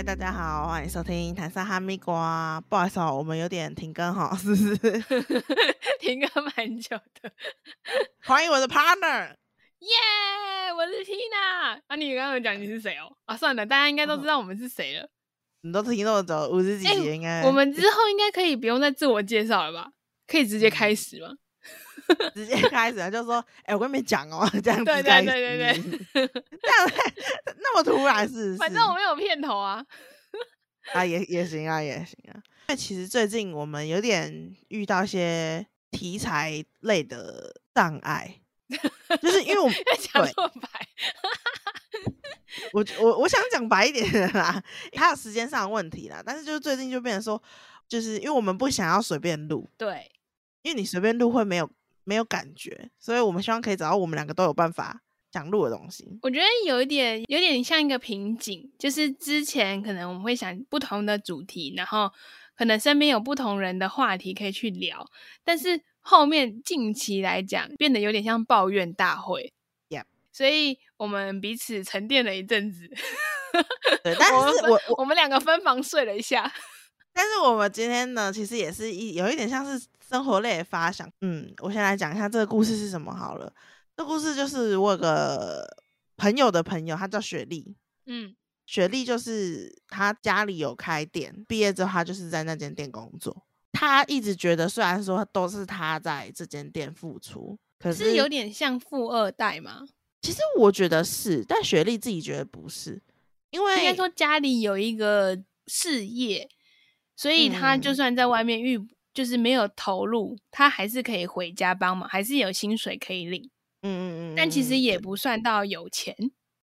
嗨，大家好，欢迎收听台上哈密瓜。不好意思哦，我们有点停更哈，是不是？停更蛮久的。欢迎我的 partner，耶，我是 Tina。啊，你刚刚有讲你是谁哦？啊，算了，大家应该都知道我们是谁了。你都听那么久，五十几集应该。我们之后应该可以不用再自我介绍了吧？可以直接开始吗？直接开始就说，哎，我跟你们讲哦，这样子对对对对对，这样那么突然是？反正我没有片头啊，啊也也行啊也行啊。因为其实最近我们有点遇到一些题材类的障碍，就是因为我们讲错白，我我我想讲白一点的啦，还有时间上的问题啦。但是就是最近就变成说，就是因为我们不想要随便录，对，因为你随便录会没有。没有感觉，所以我们希望可以找到我们两个都有办法讲录的东西。我觉得有一点，有点像一个瓶颈，就是之前可能我们会想不同的主题，然后可能身边有不同人的话题可以去聊，但是后面近期来讲变得有点像抱怨大会。所以我们彼此沉淀了一阵子。对，但是我我们两个分房睡了一下。但是我们今天呢，其实也是一有一点像是。生活类发想，嗯，我先来讲一下这个故事是什么好了。这故事就是我有个朋友的朋友，他叫雪莉，嗯，雪莉就是他家里有开店，毕业之后他就是在那间店工作。他一直觉得，虽然说都是他在这间店付出，可是有点像富二代吗？其实我觉得是，但雪莉自己觉得不是，因为应该说家里有一个事业，所以他就算在外面遇。就是没有投入，他还是可以回家帮忙，还是有薪水可以领。嗯嗯嗯。但其实也不算到有钱。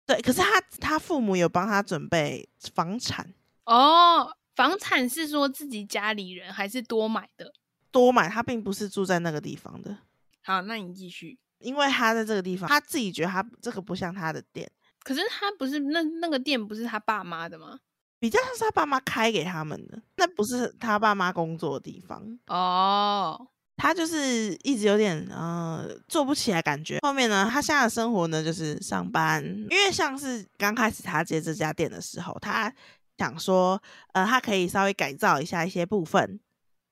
对，可是他他父母有帮他准备房产。哦，房产是说自己家里人还是多买的？多买，他并不是住在那个地方的。好，那你继续。因为他在这个地方，他自己觉得他这个不像他的店。可是他不是那那个店不是他爸妈的吗？比较像是他爸妈开给他们的，那不是他爸妈工作的地方哦。他就是一直有点呃做不起来感觉。后面呢，他现在的生活呢就是上班，因为像是刚开始他接这家店的时候，他想说呃他可以稍微改造一下一些部分，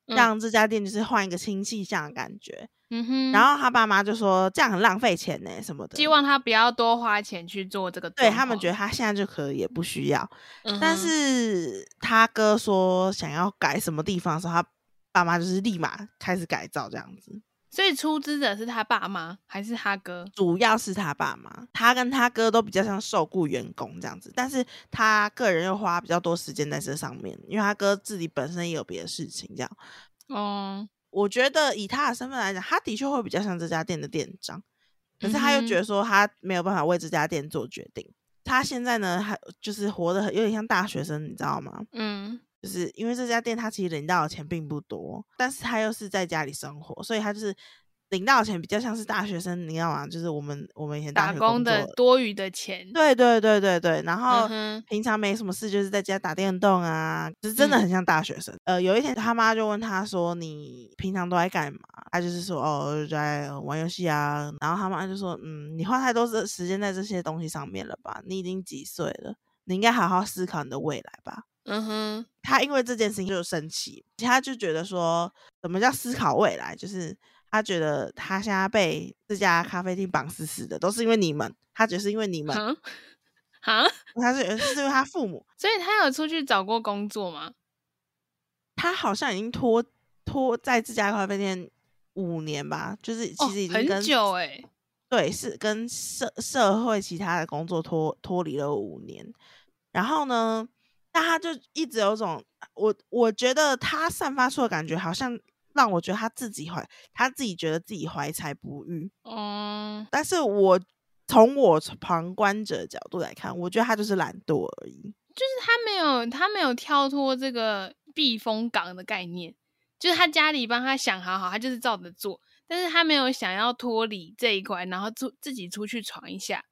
让这家店就是换一个新气象的感觉。嗯哼，然后他爸妈就说这样很浪费钱呢，什么的，希望他不要多花钱去做这个。对他们觉得他现在就可以，也不需要。但是他哥说想要改什么地方的时候，他爸妈就是立马开始改造这样子。所以出资者是他爸妈还是他哥？主要是他爸妈，他跟他哥都比较像受雇员工这样子，但是他个人又花比较多时间在这上面，因为他哥自己本身也有别的事情这样。哦。我觉得以他的身份来讲，他的确会比较像这家店的店长，可是他又觉得说他没有办法为这家店做决定。他现在呢，还就是活得很有点像大学生，你知道吗？嗯，就是因为这家店他其实领到的钱并不多，但是他又是在家里生活，所以他就是。领到钱比较像是大学生，你知道吗？就是我们我们以前打工的多余的钱。对对对对对，然后平常没什么事，就是在家打电动啊，就是真的很像大学生。呃，有一天他妈就问他说：“你平常都在干嘛？”他就是说：“哦，在玩游戏啊。”然后他妈就说：“嗯，你花太多时时间在这些东西上面了吧？你已经几岁了？你应该好好思考你的未来吧。”嗯哼，他因为这件事情就生气，他就觉得说：“什么叫思考未来？就是。”他觉得他现在被这家咖啡厅绑死死的，都是因为你们。他觉得是因为你们，啊？他是是因为他父母，所以他有出去找过工作吗？他好像已经拖拖在这家咖啡店五年吧，就是其实已经很久哎。对，是跟社社会其他的工作脱脱离了五年。然后呢，但他就一直有种我我觉得他散发出的感觉好像。让我觉得他自己怀，他自己觉得自己怀才不遇。嗯，但是我从我旁观者角度来看，我觉得他就是懒惰而已。就是他没有，他没有跳脱这个避风港的概念。就是他家里帮他想好好，他就是照着做，但是他没有想要脱离这一块，然后出自己出去闯一下。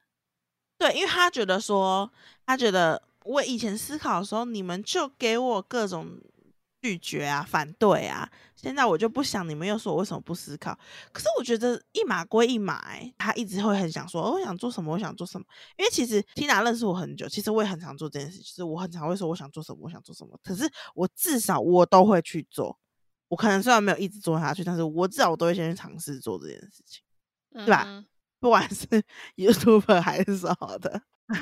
对，因为他觉得说，他觉得我以前思考的时候，你们就给我各种。拒绝啊、反对啊。现在我就不想，你们又说我为什么不思考？可是我觉得一码归一码，哎，他一直会很想说，我想做什么，我想做什么。因为其实 Tina 认识我很久，其实我也很常做这件事，就是我很常会说我想做什么，我想做什么。可是我至少我都会去做。我可能虽然没有一直做下去，但是我至少我都会先去尝试做这件事情，对吧？不管是 YouTube 还是什么的，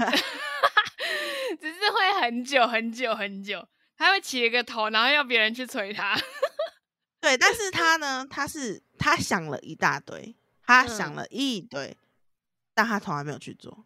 很久 很久很久，他会起一个头，然后要别人去催他。对，但是他呢，他是他想了一大堆，他想了一堆，但他从来没有去做。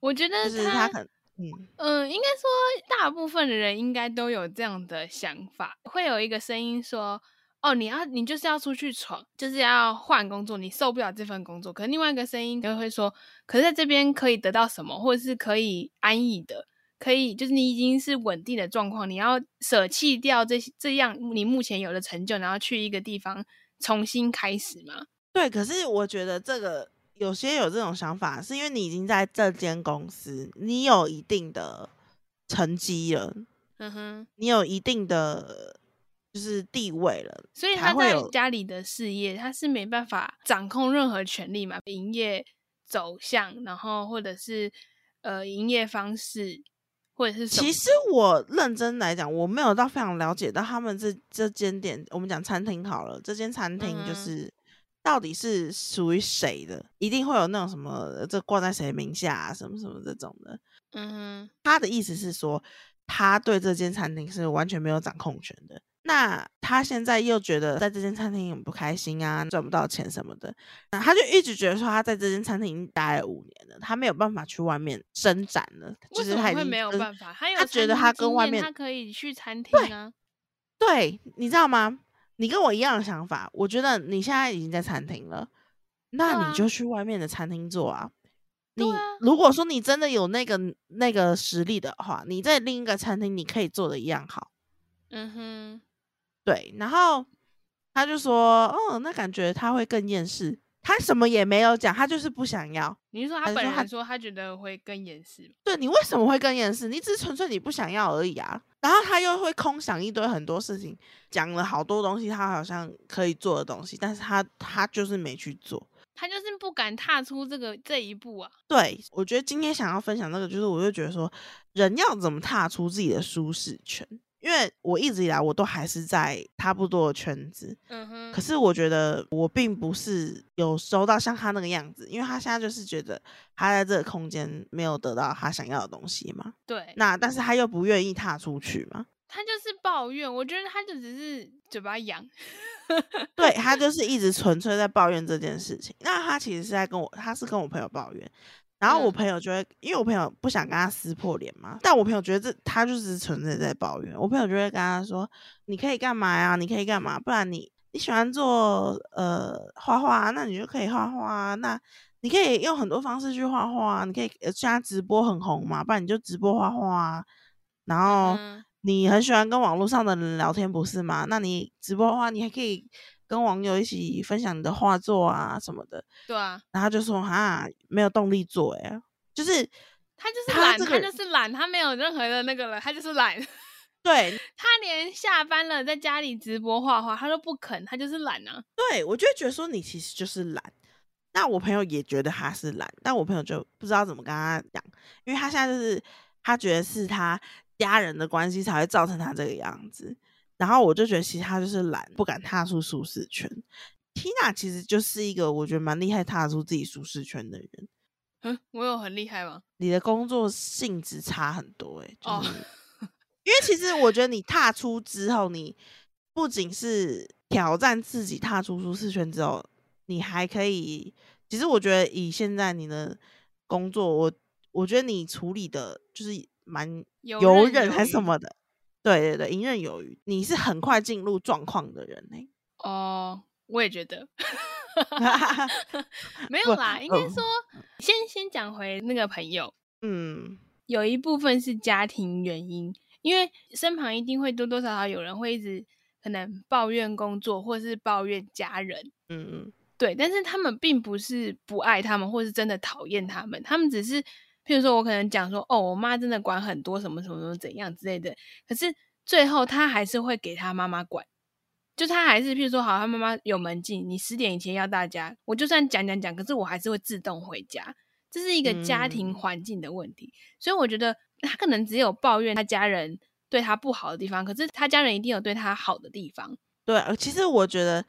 我觉得就是他很。嗯嗯，应该说大部分的人应该都有这样的想法，会有一个声音说：“哦，你要你就是要出去闯，就是要换工作，你受不了这份工作。”可另外一个声音就会说：“可是在这边可以得到什么，或者是可以安逸的，可以就是你已经是稳定的状况，你要舍弃掉这这样你目前有的成就，然后去一个地方重新开始吗？”对，可是我觉得这个。有些有这种想法，是因为你已经在这间公司，你有一定的成绩了，嗯哼，你有一定的就是地位了，所以他在家里的事业，他是没办法掌控任何权利嘛，营业走向，然后或者是呃营业方式，或者是其实我认真来讲，我没有到非常了解到他们这这间店，我们讲餐厅好了，这间餐厅就是。到底是属于谁的？一定会有那种什么，这挂在谁名下啊，什么什么这种的。嗯哼，他的意思是说，他对这间餐厅是完全没有掌控权的。那他现在又觉得在这间餐厅很不开心啊，赚不到钱什么的。那他就一直觉得说，他在这间餐厅已经待了五年了，他没有办法去外面伸展了。为什么会没有办法？他觉得他跟外面，他可以去餐厅啊。对，你知道吗？你跟我一样的想法，我觉得你现在已经在餐厅了，那你就去外面的餐厅做啊。你如果说你真的有那个那个实力的话，你在另一个餐厅你可以做的一样好。嗯哼，对。然后他就说，哦，那感觉他会更厌世。他什么也没有讲，他就是不想要。你是说他本人说他觉得会更厌世？对你为什么会更厌世？你只是纯粹你不想要而已啊。然后他又会空想一堆很多事情，讲了好多东西，他好像可以做的东西，但是他他就是没去做，他就是不敢踏出这个这一步啊。对，我觉得今天想要分享那个，就是我就觉得说，人要怎么踏出自己的舒适圈。因为我一直以来我都还是在差不多的圈子，嗯哼。可是我觉得我并不是有收到像他那个样子，因为他现在就是觉得他在这个空间没有得到他想要的东西嘛。对。那但是他又不愿意踏出去嘛。他就是抱怨，我觉得他就只是嘴巴痒。对他就是一直纯粹在抱怨这件事情。那他其实是在跟我，他是跟我朋友抱怨。然后我朋友就会，因为我朋友不想跟他撕破脸嘛，但我朋友觉得这他就是纯粹在抱怨。我朋友就会跟他说：“你可以干嘛呀？你可以干嘛？不然你你喜欢做呃画画，那你就可以画画。那你可以用很多方式去画画。你可以现在直播很红嘛，不然你就直播画画。然后你很喜欢跟网络上的人聊天，不是吗？那你直播的话，你还可以。”跟网友一起分享你的画作啊什么的，对啊，然后就说哈没有动力做，哎，就是他就是懒，他就是懒，他没有任何的那个了，他就是懒。对他连下班了在家里直播画画，他都不肯，他就是懒啊。对我就觉得说你其实就是懒，那我朋友也觉得他是懒，但我朋友就不知道怎么跟他讲，因为他现在就是他觉得是他家人的关系才会造成他这个样子。然后我就觉得，其实他就是懒，不敢踏出舒适圈。Tina 其实就是一个我觉得蛮厉害踏出自己舒适圈的人。嗯，我有很厉害吗？你的工作性质差很多哎，就是 因为其实我觉得你踏出之后，你不仅是挑战自己踏出舒适圈之后，你还可以。其实我觉得以现在你的工作，我我觉得你处理的就是蛮游刃还是什么的。对对对，游刃有余。你是很快进入状况的人呢。哦，我也觉得，没有啦。应该说，先先讲回那个朋友。嗯，有一部分是家庭原因，因为身旁一定会多多少少有人会一直可能抱怨工作，或是抱怨家人。嗯嗯，对。但是他们并不是不爱他们，或是真的讨厌他们，他们只是。譬如说，我可能讲说，哦，我妈真的管很多，什么什么什么怎样之类的。可是最后他还是会给他妈妈管。就他还是，譬如说，好，他妈妈有门禁，你十点以前要大家，我就算讲讲讲，可是我还是会自动回家。这是一个家庭环境的问题，所以我觉得他可能只有抱怨他家人对他不好的地方，可是他家人一定有对他好的地方。对，其实我觉得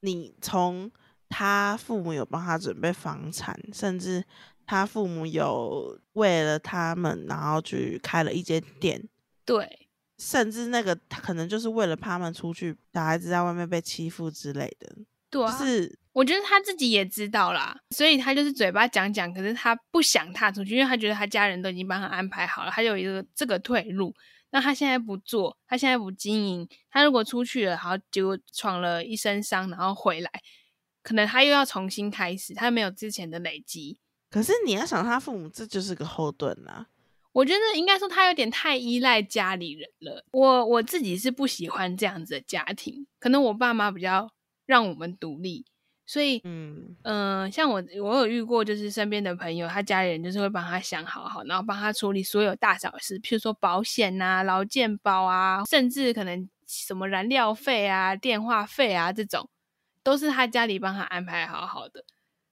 你从他父母有帮他准备房产，甚至他父母有为了他们，然后去开了一间店。对。甚至那个他可能就是为了怕他们出去，小孩子在外面被欺负之类的。对，是我觉得他自己也知道啦，所以他就是嘴巴讲讲，可是他不想踏出去，因为他觉得他家人都已经帮他安排好了，他有一个这个退路。那他现在不做，他现在不经营，他如果出去了，然后结果闯了一身伤，然后回来，可能他又要重新开始，他没有之前的累积。可是你要想，他父母这就是个后盾啊。我觉得应该说他有点太依赖家里人了。我我自己是不喜欢这样子的家庭，可能我爸妈比较让我们独立，所以嗯嗯，像我我有遇过，就是身边的朋友，他家里人就是会帮他想好好，然后帮他处理所有大小事，譬如说保险啊、劳健保啊，甚至可能什么燃料费啊、电话费啊这种，都是他家里帮他安排好好的。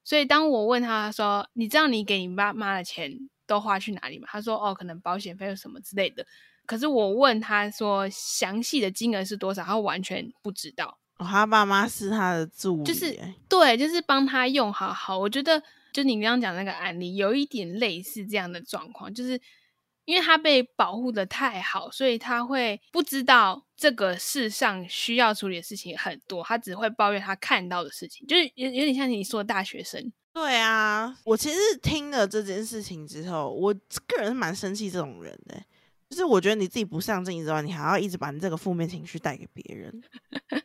所以当我问他说：“你知道你给你爸妈的钱？”都花去哪里吗？他说哦，可能保险费什么之类的。可是我问他说详细的金额是多少，他完全不知道。他爸妈是他的助理，就是对，就是帮他用好好。我觉得就你刚刚讲那个案例，有一点类似这样的状况，就是因为他被保护的太好，所以他会不知道这个世上需要处理的事情很多，他只会抱怨他看到的事情，就是有有点像你说的大学生。对啊，我其实听了这件事情之后，我个人是蛮生气这种人的。就是我觉得你自己不上进之外，你还要一直把你这个负面情绪带给别人。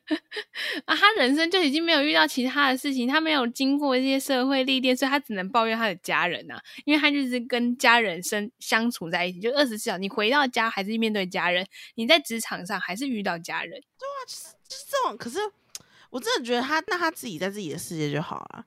啊，他人生就已经没有遇到其他的事情，他没有经过一些社会历练，所以他只能抱怨他的家人啊。因为他就是跟家人生相处在一起，就二十四小时，你回到家还是面对家人，你在职场上还是遇到家人。对啊，就是就是这种。可是我真的觉得他，那他自己在自己的世界就好了。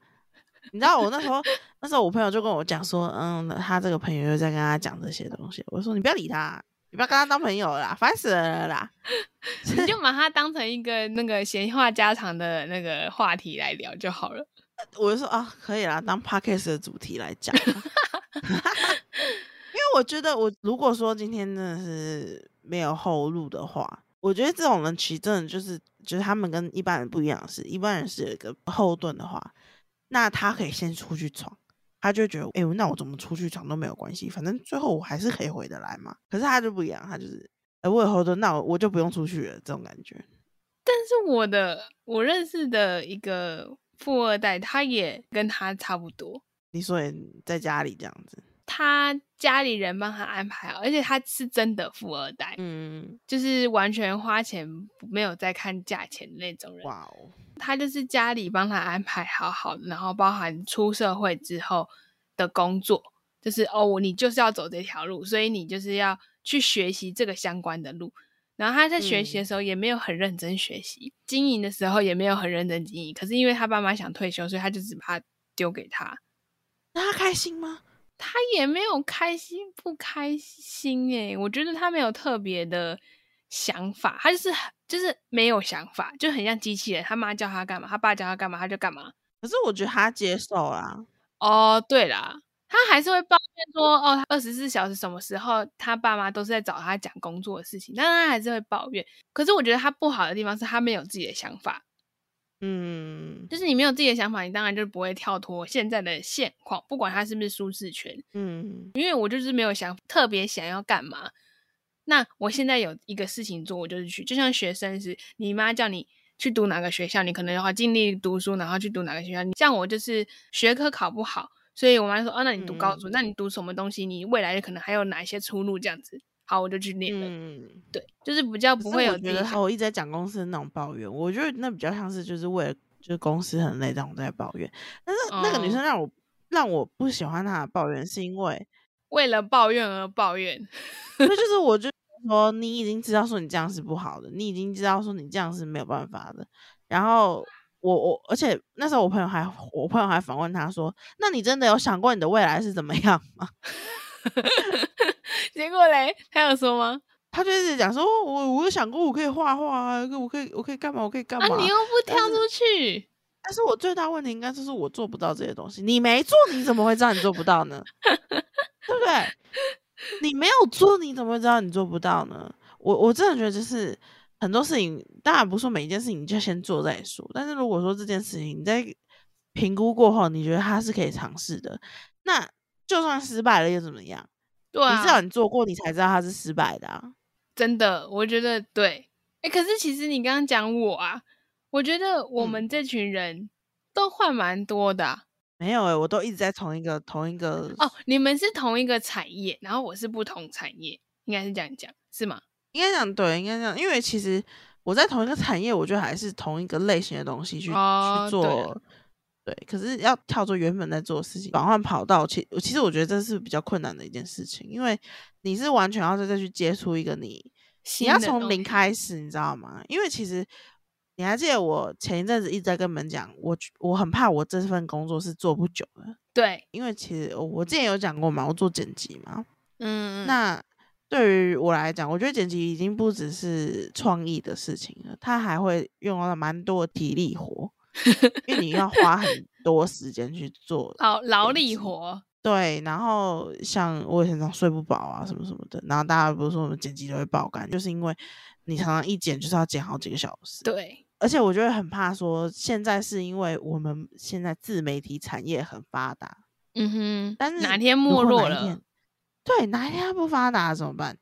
你知道我那时候，那时候我朋友就跟我讲说，嗯，他这个朋友又在跟他讲这些东西。我说你不要理他，你不要跟他当朋友啦，烦死了啦！你就把他当成一个那个闲话家常的那个话题来聊就好了。我就说啊，可以啦，当 podcast 的主题来讲。因为我觉得，我如果说今天真的是没有后路的话，我觉得这种人其实真的就是，就是他们跟一般人不一样，是一般人是有一个后盾的话。那他可以先出去闯，他就觉得，哎，那我怎么出去闯都没有关系，反正最后我还是可以回得来嘛。可是他就不一样，他就是，哎，我以后都，那我我就不用出去了，这种感觉。但是我的我认识的一个富二代，他也跟他差不多。你说在家里这样子，他家里人帮他安排好，而且他是真的富二代，嗯，就是完全花钱没有在看价钱的那种人。哇哦。他就是家里帮他安排好好，然后包含出社会之后的工作，就是哦，你就是要走这条路，所以你就是要去学习这个相关的路。然后他在学习的时候也没有很认真学习，经营的时候也没有很认真经营。可是因为他爸妈想退休，所以他就只把他丢给他。那他开心吗？他也没有开心不开心诶，我觉得他没有特别的想法，他就是就是没有想法，就很像机器人。他妈叫他干嘛，他爸叫他干嘛，他就干嘛。可是我觉得他接受啦。哦，对啦，他还是会抱怨说，哦，二十四小时什么时候他爸妈都是在找他讲工作的事情，但他还是会抱怨。可是我觉得他不好的地方是他没有自己的想法。嗯，就是你没有自己的想法，你当然就不会跳脱现在的现况，不管它是不是舒适圈。嗯，因为我就是没有想特别想要干嘛。那我现在有一个事情做，我就是去，就像学生是，你妈叫你去读哪个学校，你可能的话尽力读书，然后去读哪个学校。你像我就是学科考不好，所以我妈说，哦，那你读高中，那你读什么东西？你未来可能还有哪一些出路？这样子，好，我就去念了。嗯，对，就是比较不会有觉得我一直在讲公司的那种抱怨，我觉得那比较像是就是为了就是公司很累，让我在抱怨。但是那个女生让我让我不喜欢她的抱怨，是因为为了抱怨而抱怨，那就是我 就。说你已经知道说你这样是不好的，你已经知道说你这样是没有办法的。然后我我而且那时候我朋友还我朋友还反问他说：“那你真的有想过你的未来是怎么样吗？” 结果嘞，他有说吗？他就一直讲说，我我有想过我可以画画啊，我可以我可以干嘛，我可以干嘛？啊，你又不跳出去。但是我最大问题应该就是我做不到这些东西。你没做，你怎么会知道你做不到呢？对不对？你没有做，你怎么会知道你做不到呢？我我真的觉得就是很多事情，当然不是说每一件事情你就先做再说。但是如果说这件事情你在评估过后，你觉得它是可以尝试的，那就算失败了又怎么样？对啊，你至少你做过，你才知道它是失败的啊。真的，我觉得对。哎，可是其实你刚刚讲我啊，我觉得我们这群人都换蛮多的。没有哎，我都一直在同一个同一个哦。你们是同一个产业，然后我是不同产业，应该是这样讲是吗？应该讲对，应该这样，因为其实我在同一个产业，我觉得还是同一个类型的东西去去做。对，可是要跳出原本在做的事情，转换跑道，其其实我觉得这是比较困难的一件事情，因为你是完全要再再去接触一个你，你要从零开始，你知道吗？因为其实你还记得我前一阵子一直在跟你们讲，我我很怕我这份工作是做不久的。对，因为其实我之前有讲过嘛，我做剪辑嘛，嗯，那对于我来讲，我觉得剪辑已经不只是创意的事情了，它还会用到蛮多体力活。因为你要花很多时间去做劳劳力活，对。然后像我以前常睡不饱啊，什么什么的。然后大家不是说我们剪辑都会爆肝，就是因为你常常一剪就是要剪好几个小时。对。而且我就会很怕说，现在是因为我们现在自媒体产业很发达，嗯哼。但是哪天没落了，对，哪一天不发达怎么办？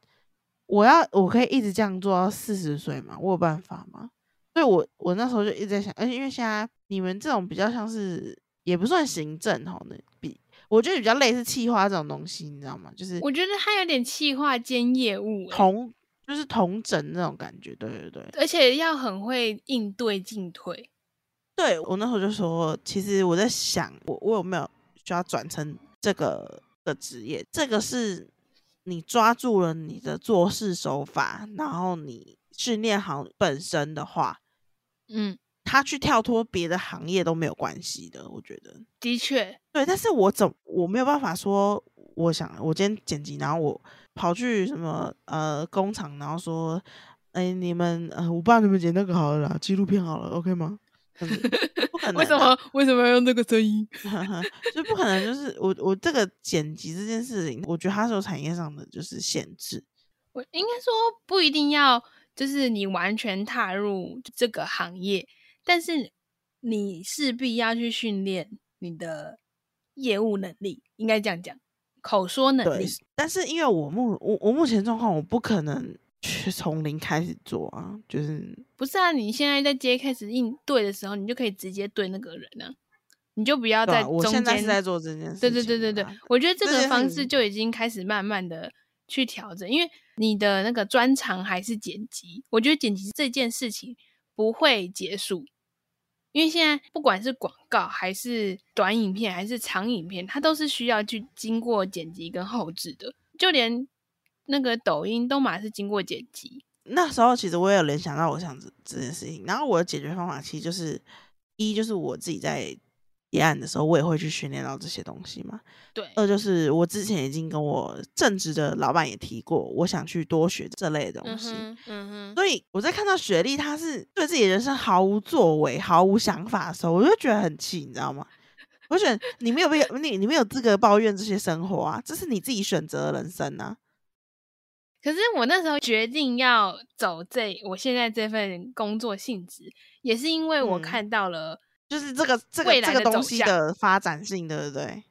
我要我可以一直这样做到四十岁吗？我有办法吗？所以，我我那时候就一直在想，而且因为现在你们这种比较像是，也不算行政哈，那比我觉得比较类似企划这种东西，你知道吗？就是我觉得它有点企划兼业务，同就是同整那种感觉，对对对，而且要很会应对进退。对我那时候就说，其实我在想，我我有没有需要转成这个的职业？这个是你抓住了你的做事手法，然后你训练好本身的话。嗯，他去跳脱别的行业都没有关系的，我觉得的确对。但是我怎我没有办法说，我想我今天剪辑，然后我跑去什么呃工厂，然后说，哎，你们呃，我帮你们剪那个好了啦，纪录片好了，OK 吗？不可能。为什么为什么要用这个声音？就不可能。就是我我这个剪辑这件事情，我觉得它是有产业上的就是限制。我应该说不一定要。就是你完全踏入这个行业，但是你势必要去训练你的业务能力，应该这样讲，口说能力。但是因为我目我我目前状况，我不可能去从零开始做啊，就是不是啊？你现在在接开始应对的时候，你就可以直接对那个人啊，你就不要在中间是在做这件事。对对对对对，我觉得这个方式就已经开始慢慢的去调整，因为。你的那个专长还是剪辑？我觉得剪辑这件事情不会结束，因为现在不管是广告还是短影片还是长影片，它都是需要去经过剪辑跟后置的。就连那个抖音都马是经过剪辑。那时候其实我也有联想到我想这这件事情，然后我的解决方法其实就是一就是我自己在。结案的时候，我也会去训练到这些东西嘛。对。二就是我之前已经跟我正职的老板也提过，我想去多学这类的东西。嗯哼。所以我在看到雪莉她是对自己人生毫无作为、毫无想法的时候，我就觉得很气，你知道吗？我觉得你没有必要，你你没有资格抱怨这些生活啊，这是你自己选择的人生啊。可是我那时候决定要走这我现在这份工作性质，也是因为我看到了。就是这个这个这个东西的发展性，对不对？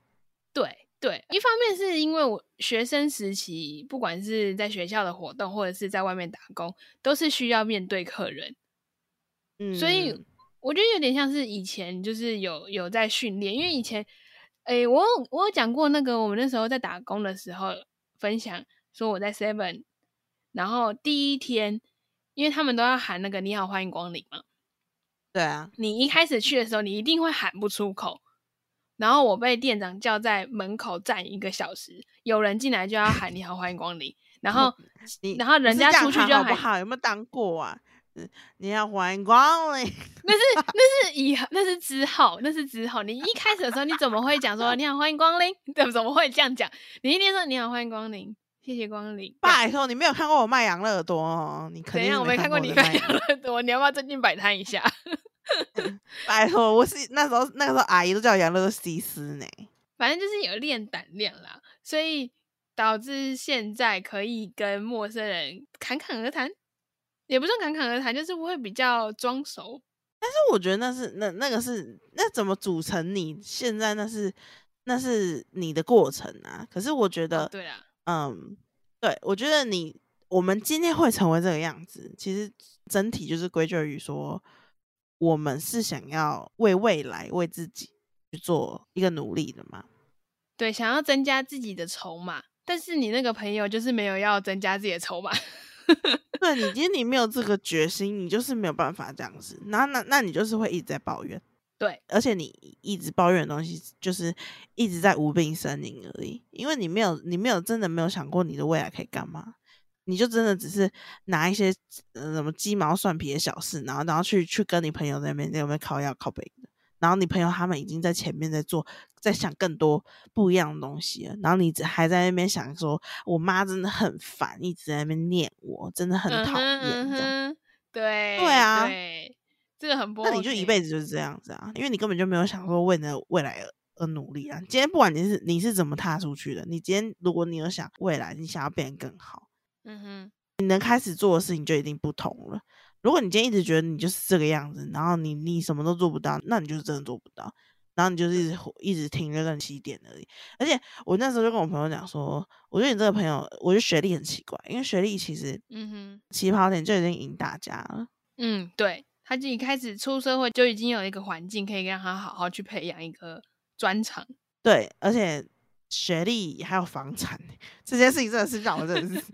对对，一方面是因为我学生时期，不管是在学校的活动，或者是在外面打工，都是需要面对客人，嗯，所以我觉得有点像是以前就是有有在训练，因为以前，哎，我我有讲过那个我们那时候在打工的时候分享说我在 Seven，然后第一天，因为他们都要喊那个你好，欢迎光临嘛。对啊，你一开始去的时候，你一定会喊不出口。然后我被店长叫在门口站一个小时，有人进来就要喊“你好，欢迎光临”。然后 你，然后人家出去就好不好？有没有当过啊？嗯，你好，欢迎光临。那是那是以那是之后，那是之后。你一开始的时候，你怎么会讲说“你好，欢迎光临”？怎么怎么会这样讲？你一定说“你好，欢迎光临”。谢谢光临。拜托，你没有看过我卖羊乐多哦？你肯定我没看过你卖羊乐多，你要不要最近摆摊一下？拜托，我是那时候那个时候阿姨都叫我养乐多西施呢。反正就是有练胆量啦，所以导致现在可以跟陌生人侃侃而谈，也不算侃侃而谈，就是会比较装熟。但是我觉得那是那那个是那怎么组成你现在那是那是你的过程啊。可是我觉得，对啊，嗯，对，我觉得你我们今天会成为这个样子，其实整体就是归咎于说，我们是想要为未来为自己去做一个努力的嘛。对，想要增加自己的筹码，但是你那个朋友就是没有要增加自己的筹码。对你今天你没有这个决心，你就是没有办法这样子。那那那你就是会一直在抱怨，对，而且你一直抱怨的东西，就是一直在无病呻吟而已。因为你没有，你没有真的没有想过你的未来可以干嘛，你就真的只是拿一些呃什么鸡毛蒜皮的小事，然后然后去去跟你朋友那边那边靠要靠背的。然后你朋友他们已经在前面在做，在想更多不一样的东西了。然后你还在那边想说，我妈真的很烦，一直在那边念我，真的很讨厌。对对啊，这个很不。那你就一辈子就是这样子啊，因为你根本就没有想说为了未来而努力啊。今天不管你是你是怎么踏出去的，你今天如果你有想未来，你想要变得更好，嗯哼，你能开始做的事情就一定不同了。如果你今天一直觉得你就是这个样子，然后你你什么都做不到，那你就是真的做不到，然后你就是一直一直停留在那起点而已。而且我那时候就跟我朋友讲说，我觉得你这个朋友，我觉得学历很奇怪，因为学历其实，嗯哼，起跑点就已经赢大家了。嗯，对，他自己开始出社会就已经有一个环境可以让他好好去培养一个专长。对，而且。学历还有房产这件事情真的是让我真的是，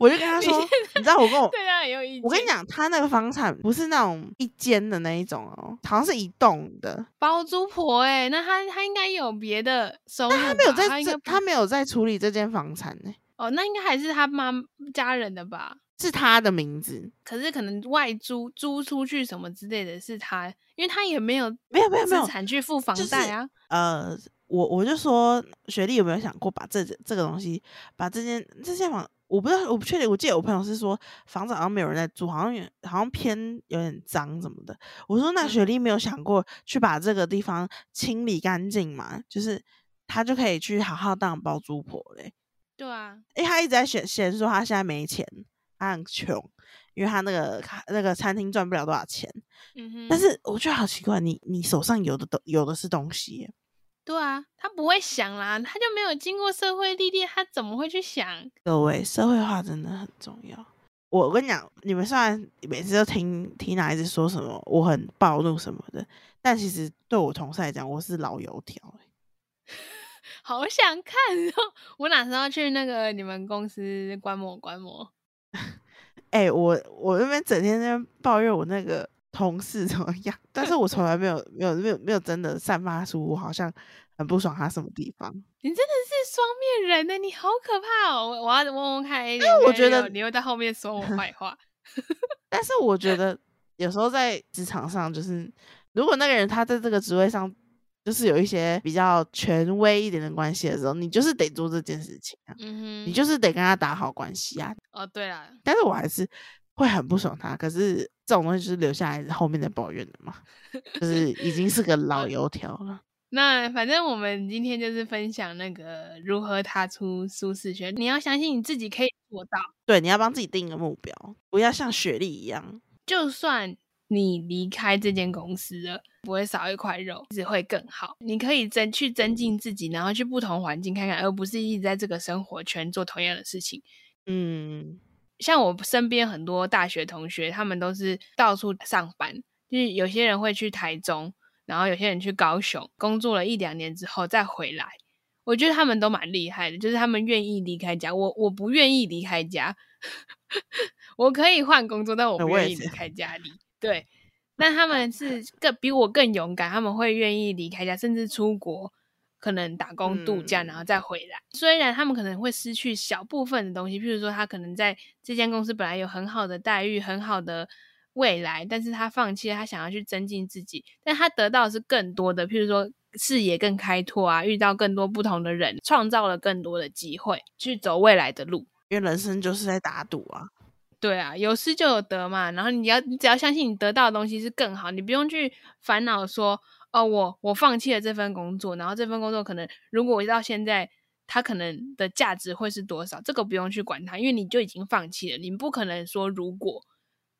我就跟他说，你知道我跟我 对啊，有一我跟你讲，他那个房产不是那种一间的那一种哦，好像是一栋的包租婆哎，那他他应该有别的收入，他没有在这，他没有在处理这间房产呢。哦，那应该还是他妈家人的吧？是他的名字，可是可能外租租出去什么之类的是他，因为他也没有没有没有没有资产去付房贷啊，呃。我我就说，学弟有没有想过把这这个东西，把这间这间房，我不知道，我不确定。我记得我朋友是说，房子好像没有人在住，好像好像偏有点脏什么的。我说，那学弟没有想过去把这个地方清理干净嘛？就是他就可以去好好当包租婆嘞。对啊，因为他一直在嫌嫌说他现在没钱，他很穷，因为他那个那个餐厅赚不了多少钱。嗯哼。但是我觉得好奇怪，你你手上有的都有的是东西。对啊，他不会想啦，他就没有经过社会历练，他怎么会去想？各位，社会化真的很重要。我跟你讲，你们虽然每次都听听哪一直说什么我很暴怒什么的，但其实对我同事来讲，我是老油条。好想看哦！我哪时候去那个你们公司观摩观摩？哎，我我那边整天在抱怨我那个。同事怎么样？但是 我从来没有、没有、没有、没有真的散发出我好像很不爽他什么地方。你真的是双面人呢，你好可怕哦！我我要问问看，因为我觉得你又在后面说我坏 话。但是我觉得有时候在职场上，就是如果那个人他在这个职位上，就是有一些比较权威一点的关系的时候，你就是得做这件事情啊。嗯哼，你就是得跟他打好关系啊。哦，对啊。但是我还是。会很不爽他，可是这种东西就是留下来后面的抱怨的嘛，就是已经是个老油条了。那反正我们今天就是分享那个如何踏出舒适圈。你要相信你自己可以做到。对，你要帮自己定一个目标，不要像雪莉一样。就算你离开这间公司了，不会少一块肉，只会更好。你可以增去增进自己，然后去不同环境看看，而不是一直在这个生活圈做同样的事情。嗯。像我身边很多大学同学，他们都是到处上班，就是有些人会去台中，然后有些人去高雄工作了一两年之后再回来。我觉得他们都蛮厉害的，就是他们愿意离开家。我我不愿意离开家，我可以换工作，但我不愿意离开家里。对，但他们是更比我更勇敢，他们会愿意离开家，甚至出国。可能打工度假，然后再回来。虽然他们可能会失去小部分的东西，譬如说他可能在这间公司本来有很好的待遇、很好的未来，但是他放弃了，他想要去增进自己，但他得到的是更多的，譬如说视野更开拓啊，遇到更多不同的人，创造了更多的机会去走未来的路。因为人生就是在打赌啊。对啊，有失就有得嘛。然后你要，你只要相信你得到的东西是更好，你不用去烦恼说，哦，我我放弃了这份工作，然后这份工作可能如果我到现在，它可能的价值会是多少？这个不用去管它，因为你就已经放弃了，你不可能说如果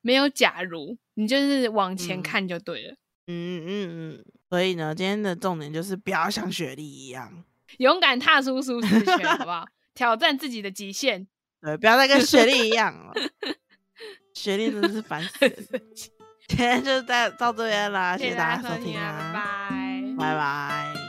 没有假如，你就是往前看就对了。嗯嗯嗯。所以呢，今天的重点就是不要像雪莉一样，勇敢踏出舒适圈，好不好？挑战自己的极限。对，不要再跟雪莉一样了。雪莉真的是烦死 了。今天就到到这边啦，谢谢大家收听啊，拜拜，拜拜。